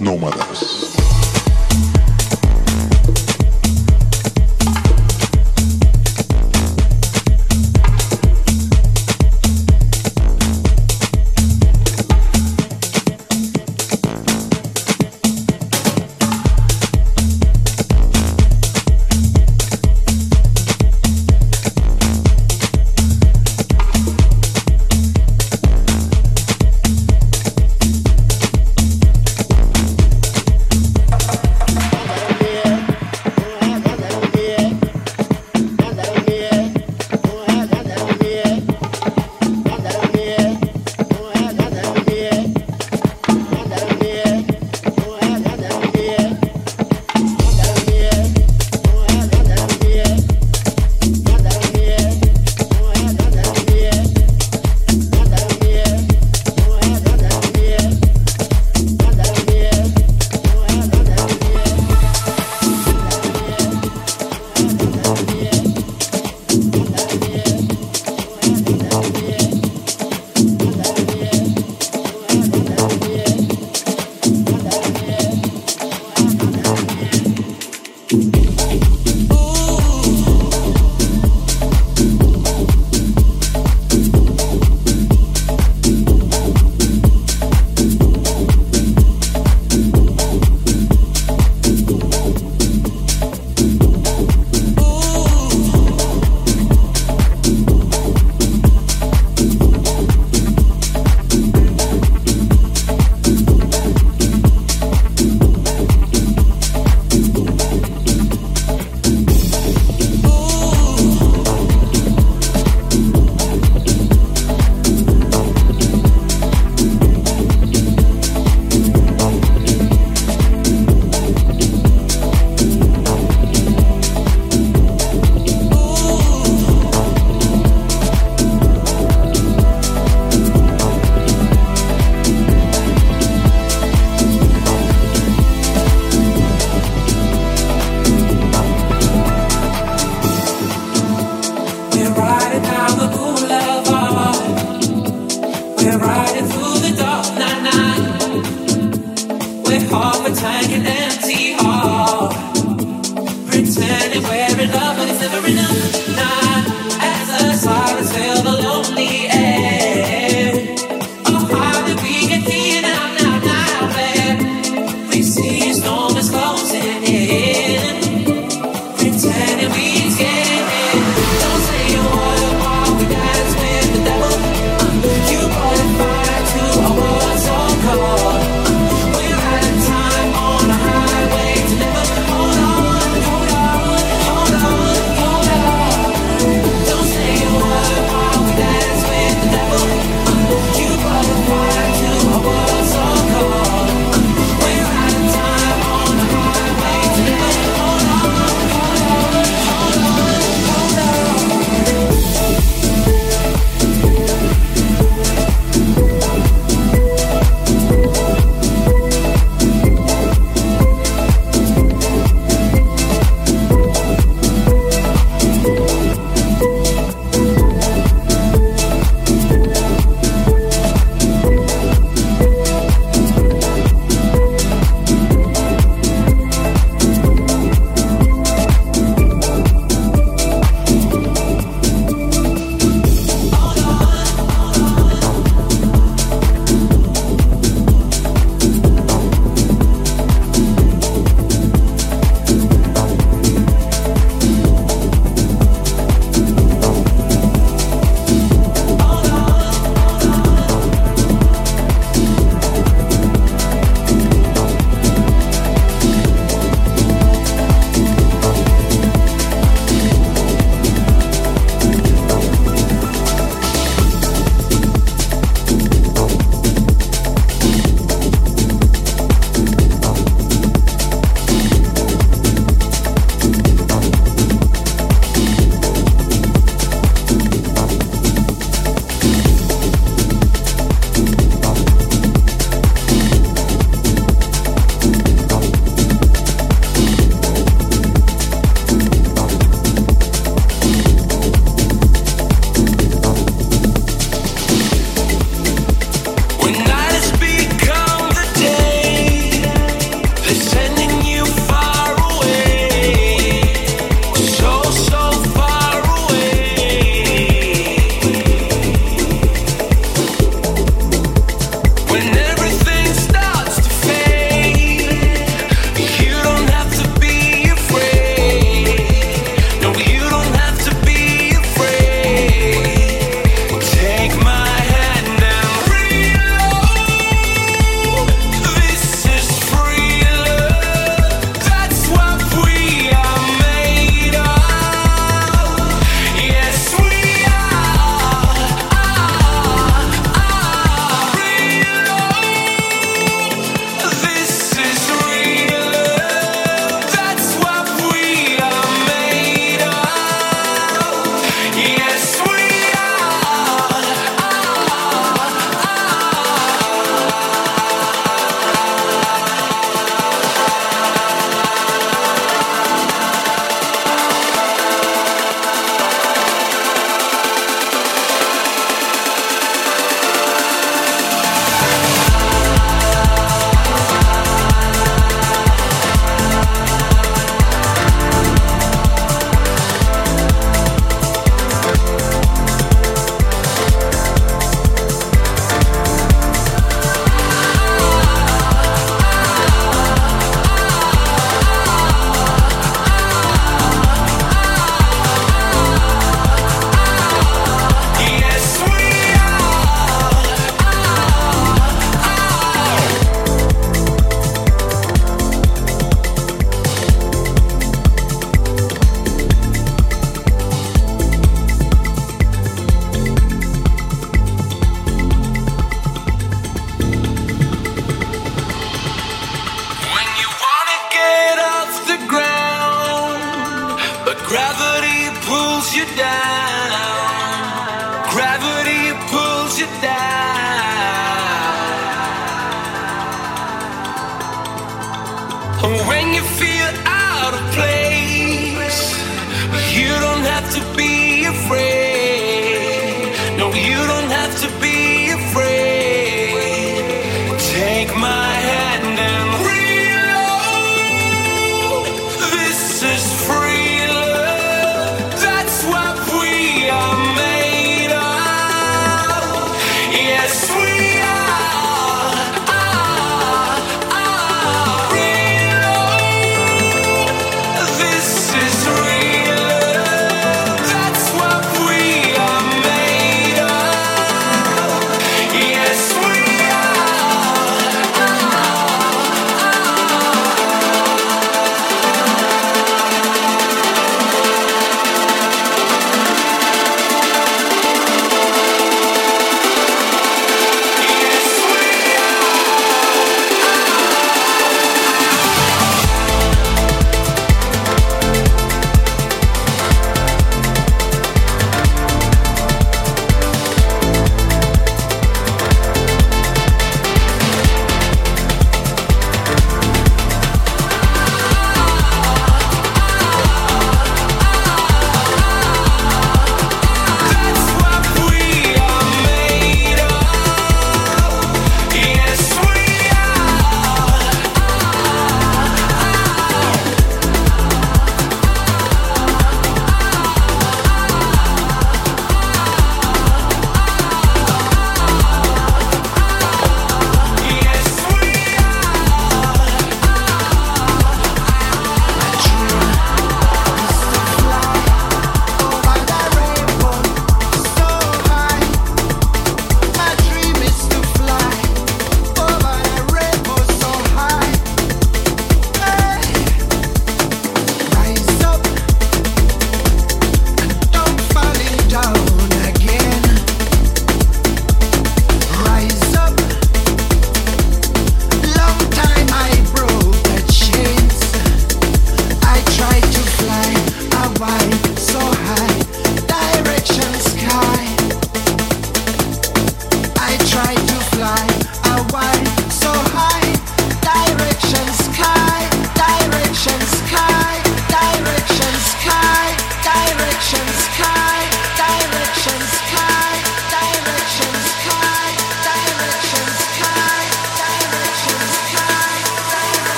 nômadas.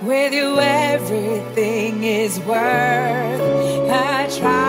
With you, everything is worth a try.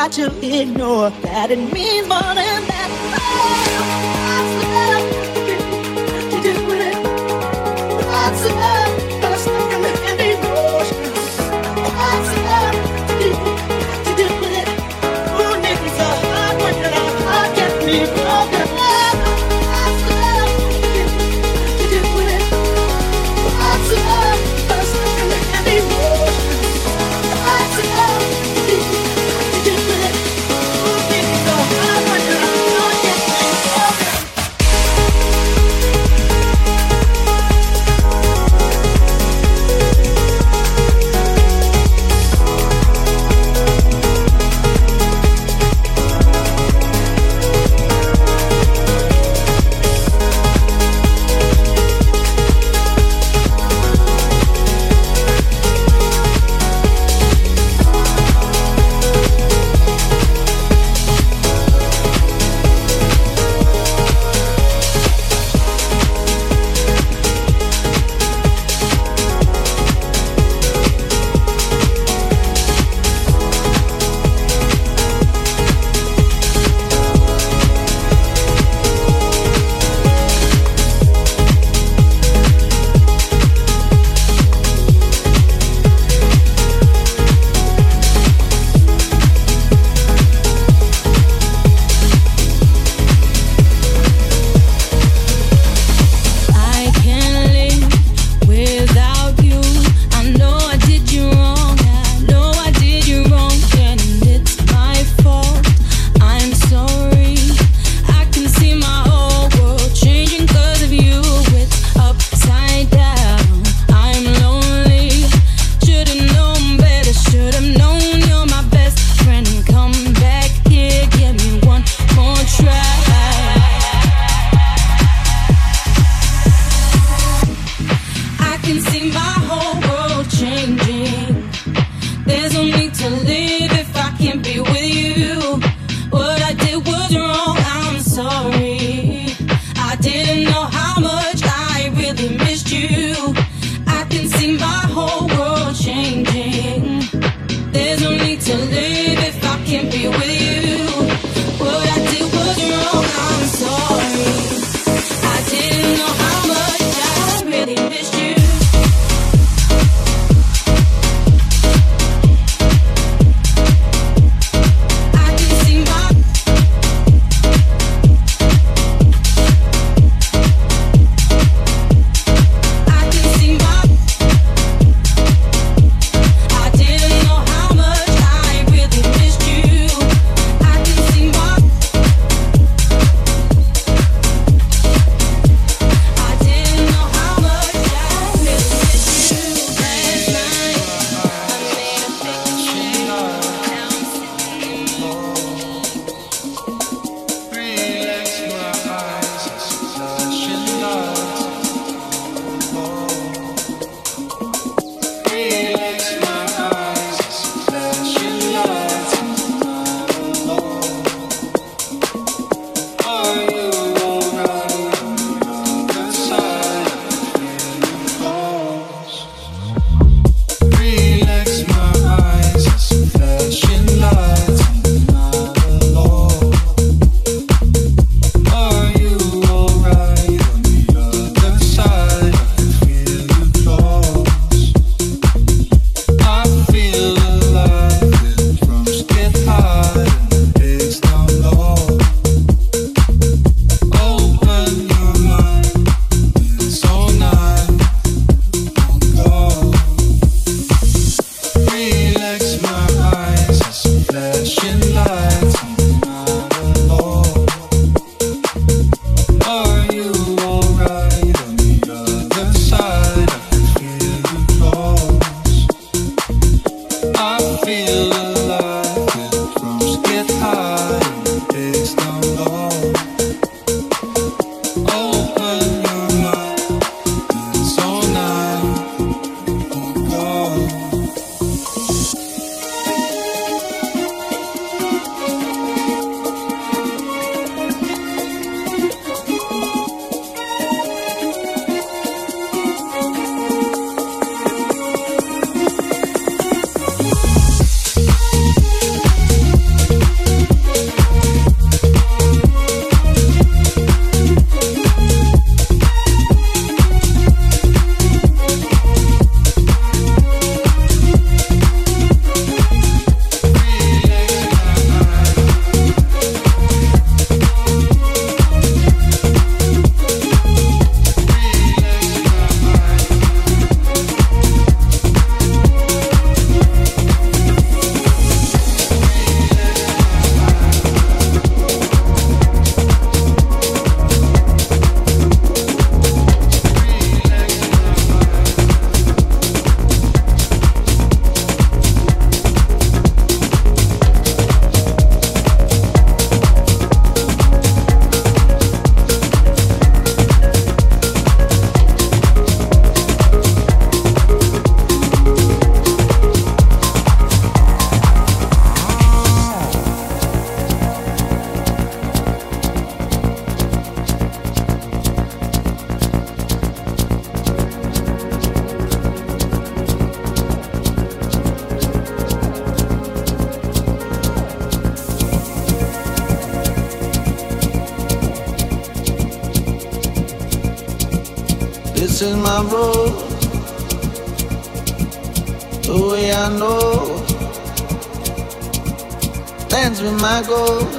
Try to ignore that. It means more than is my road. The way I know. Dance with my goals.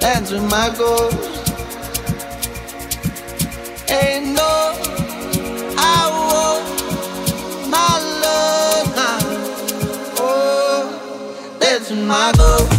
Dance with my goals. Ain't no I want my love now. Oh, with my goals.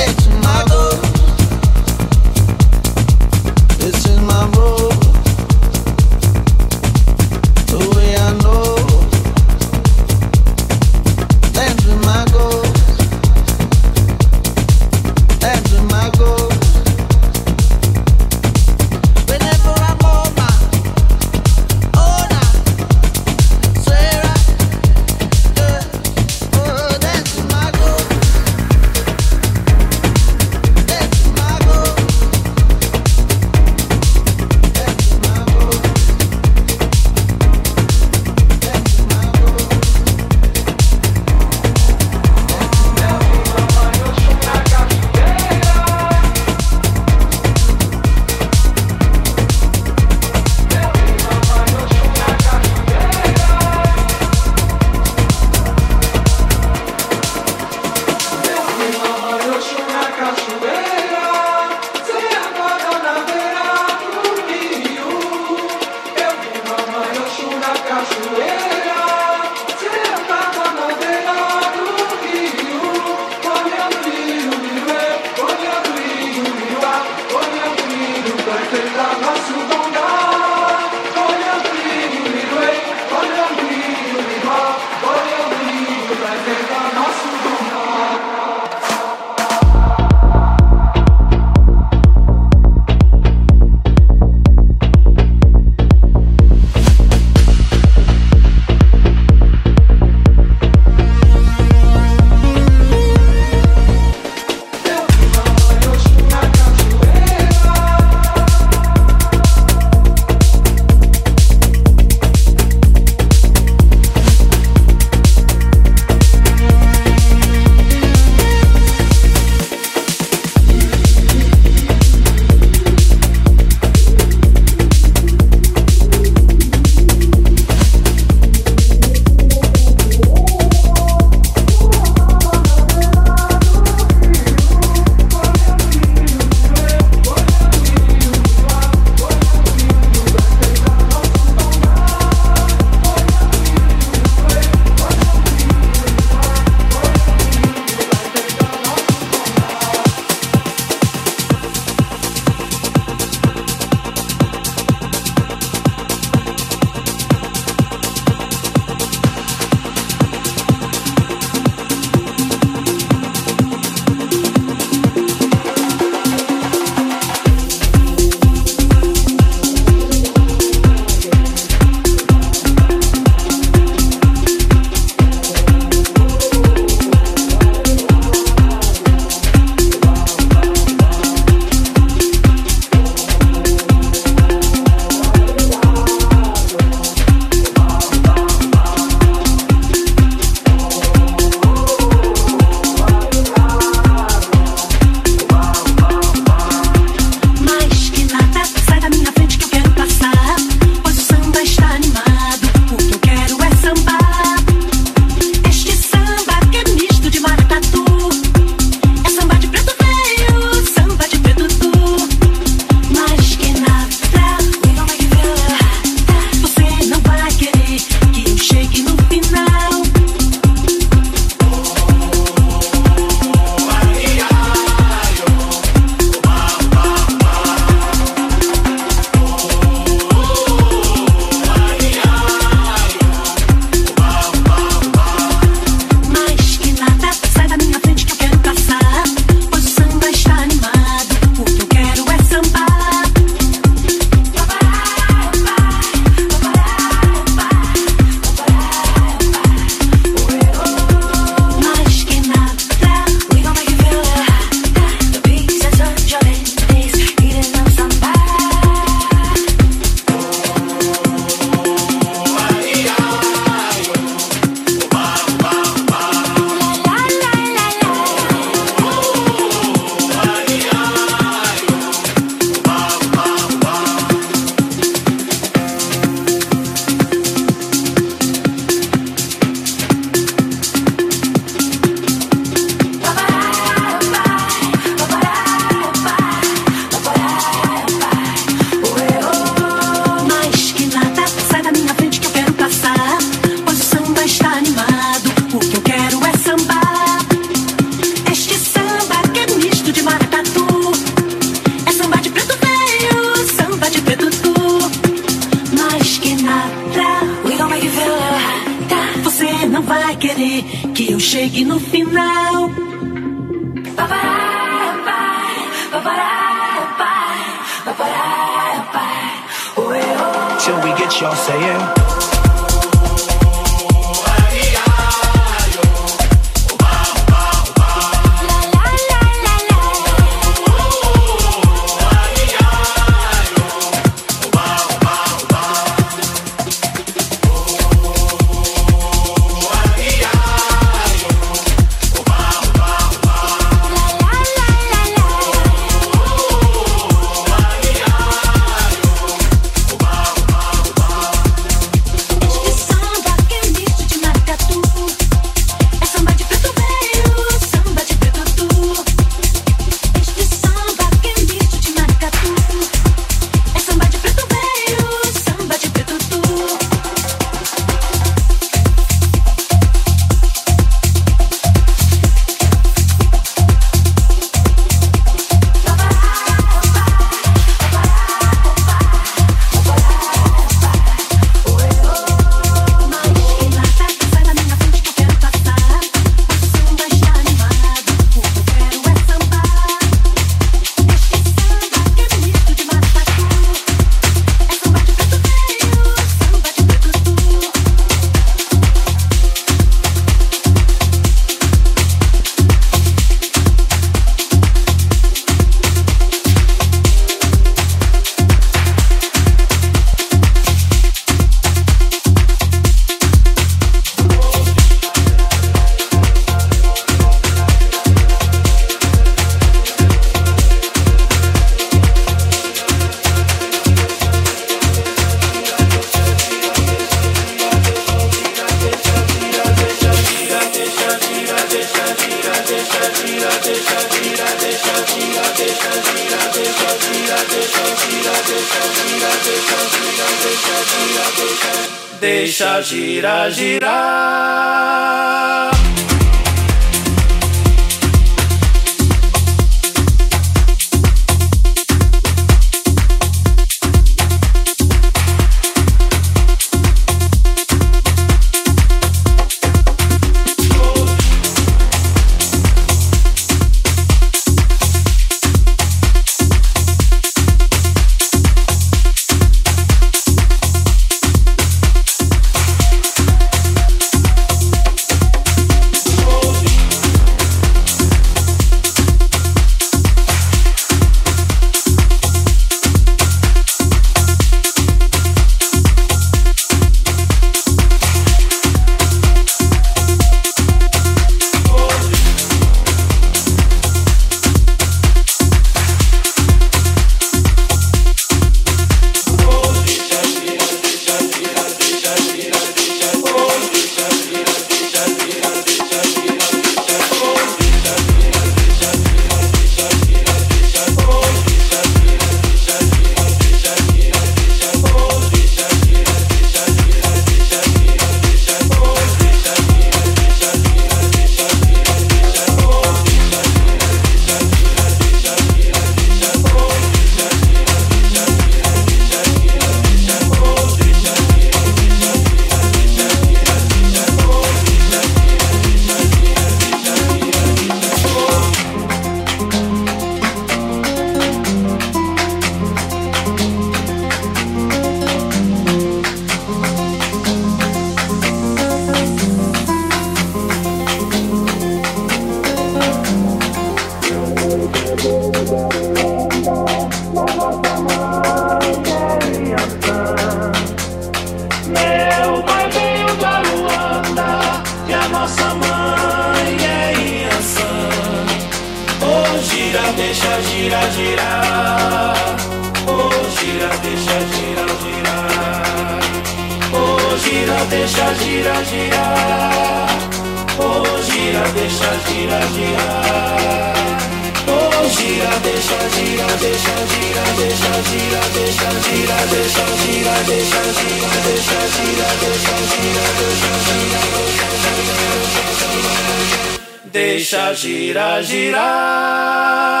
Deixa girar, girar.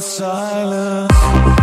silence.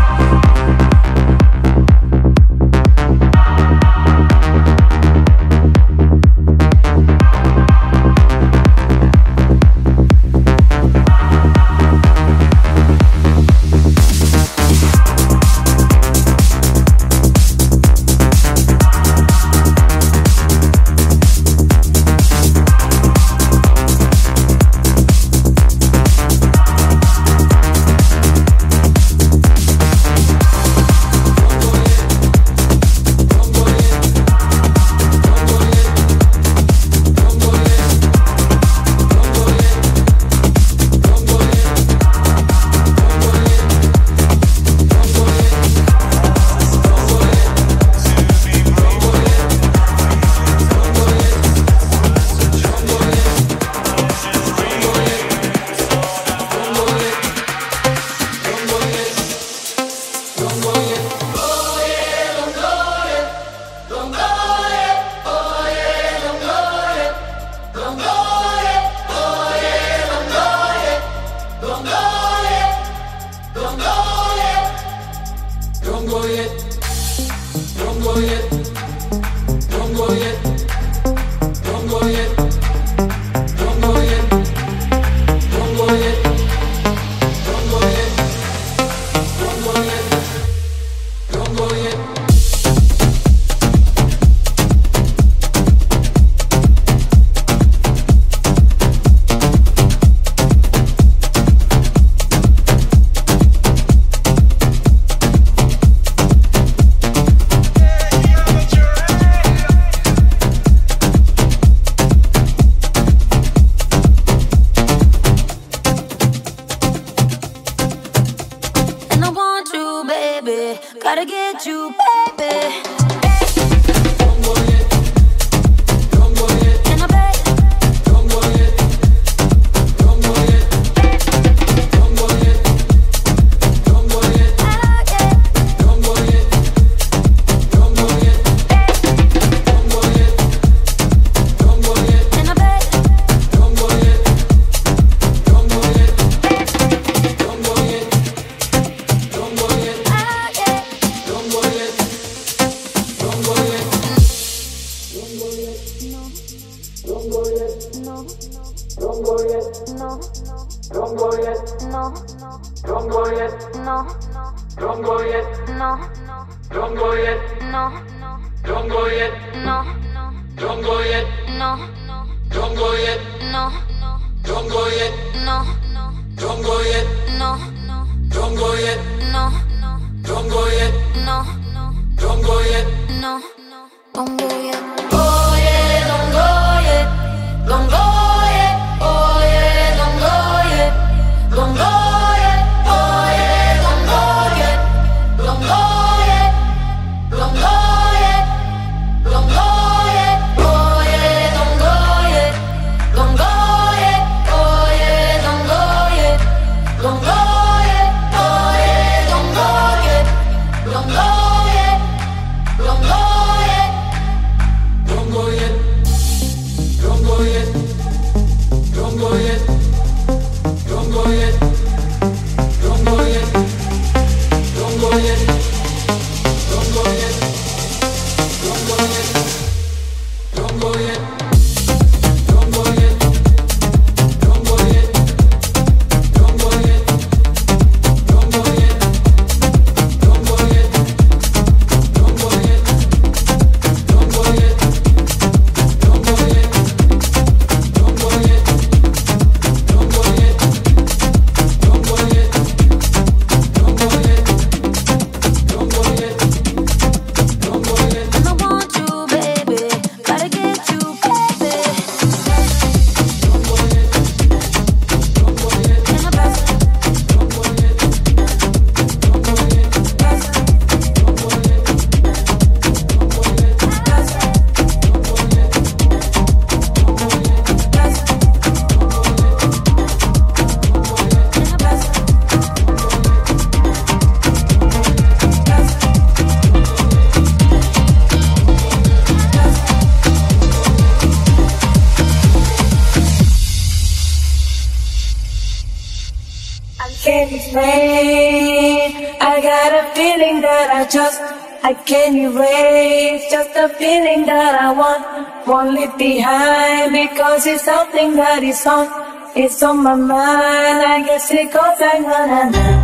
Leave behind because it's something that is on. It's on my mind, I guess it goes like na na na.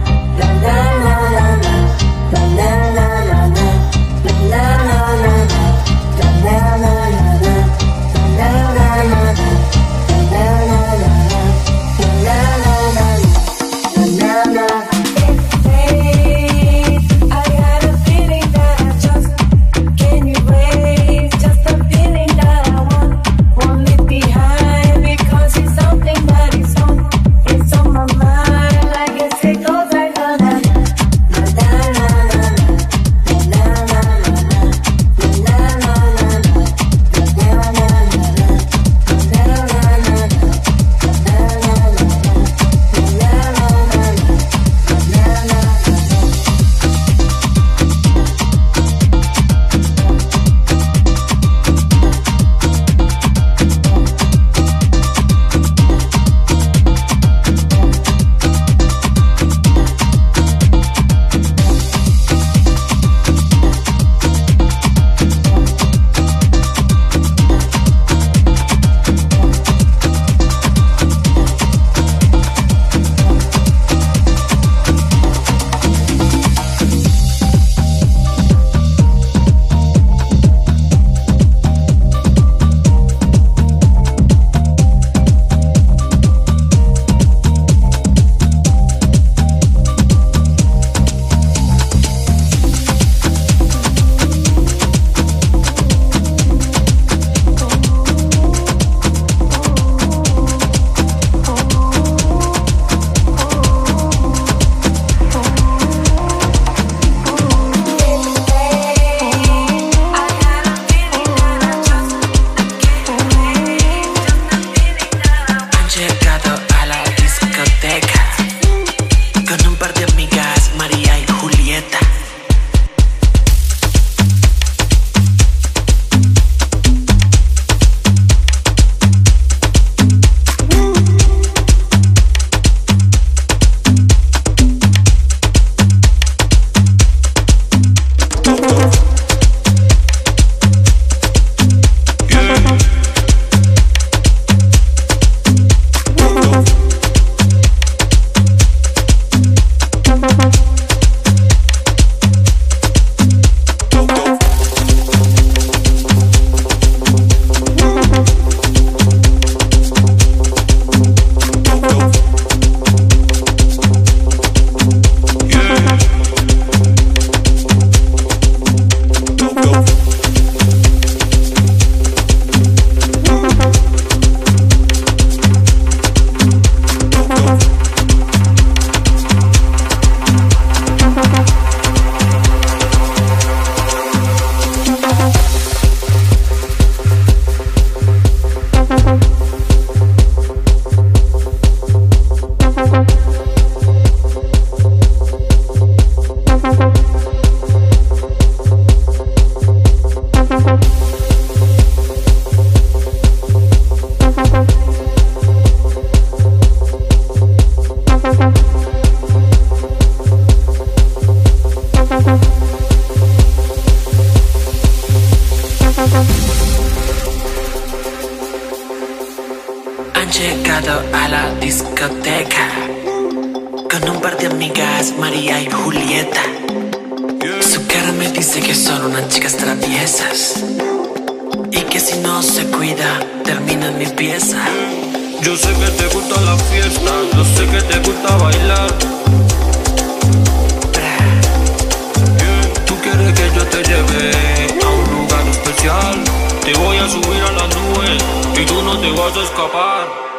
acabar.